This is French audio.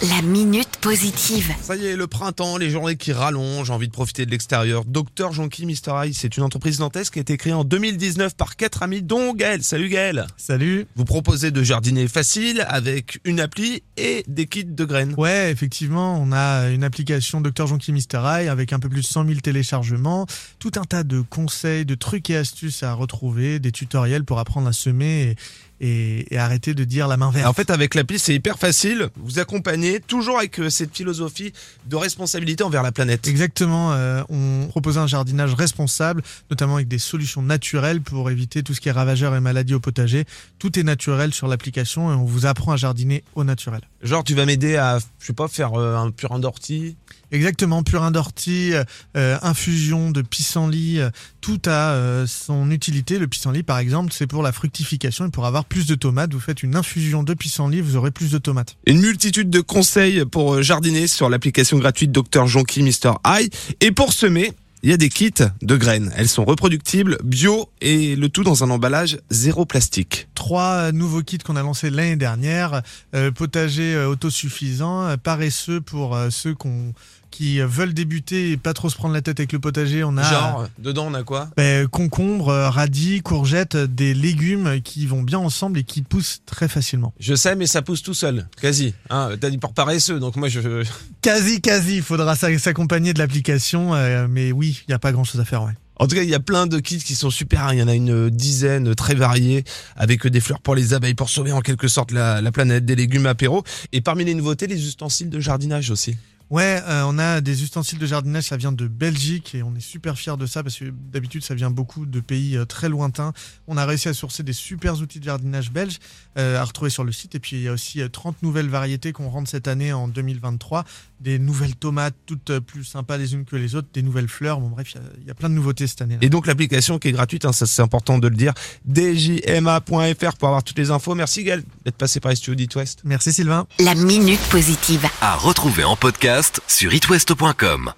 La minute positive. Ça y est, le printemps, les journées qui rallongent, j'ai envie de profiter de l'extérieur. Docteur Jonky Mr. Eye, c'est une entreprise nantaise qui a été créée en 2019 par quatre amis, dont Gaël. Salut Gaël Salut. Vous proposez de jardiner facile avec une appli et des kits de graines. Ouais, effectivement, on a une application Dr Jonky Mr. Eye avec un peu plus de 100 000 téléchargements, tout un tas de conseils, de trucs et astuces à retrouver, des tutoriels pour apprendre à semer et, et- arrêter de dire la main verte. En fait, avec l'appli, c'est hyper facile. Vous accompagnez toujours avec euh, cette philosophie de responsabilité envers la planète. Exactement, euh, on propose un jardinage responsable, notamment avec des solutions naturelles pour éviter tout ce qui est ravageurs et maladies au potager. Tout est naturel sur l'application et on vous apprend à jardiner au naturel. Genre, tu vas m'aider à, je sais pas, faire euh, un purin d'ortie. Exactement, purin d'ortie, euh, infusion de pissenlit, euh, tout a euh, son utilité. Le pissenlit, par exemple, c'est pour la fructification et pour avoir plus de tomates. Vous faites une infusion de pissenlit, vous aurez plus de tomates. Une multitude de conseils pour euh, jardiner sur l'application gratuite Dr Jonky Mr. Eye. Et pour semer, il y a des kits de graines. Elles sont reproductibles, bio et le tout dans un emballage zéro plastique. Trois nouveaux kits qu'on a lancés l'année dernière, euh, potager euh, autosuffisant, euh, paresseux pour ceux qu'on qui veulent débuter et pas trop se prendre la tête avec le potager. On a Genre, dedans on a quoi? Ben, concombre, radis, courgettes, des légumes qui vont bien ensemble et qui poussent très facilement. Je sais, mais ça pousse tout seul, quasi. Hein, T'as dit pour paresseux, donc moi je... Quasi, quasi, il faudra s'a- s'accompagner de l'application, euh, mais oui, il n'y a pas grand chose à faire, ouais. En tout cas, il y a plein de kits qui sont super. Il y en a une dizaine très variés, avec des fleurs pour les abeilles, pour sauver en quelque sorte la, la planète, des légumes apéro. Et parmi les nouveautés, les ustensiles de jardinage aussi. Ouais, euh, on a des ustensiles de jardinage, ça vient de Belgique et on est super fiers de ça parce que d'habitude ça vient beaucoup de pays euh, très lointains. On a réussi à sourcer des super outils de jardinage belges euh, à retrouver sur le site et puis il y a aussi euh, 30 nouvelles variétés qu'on rentre cette année en 2023, des nouvelles tomates toutes plus sympas les unes que les autres, des nouvelles fleurs, bon bref, il y a- plein de nouveautés cette année. Et donc l'application qui est gratuite, hein, ça c'est important de le dire, djma.fr pour avoir toutes les infos. Merci Gaël d'être passé par les studios d'It West. Merci Sylvain. La minute positive. À retrouver en podcast sur itwest.com.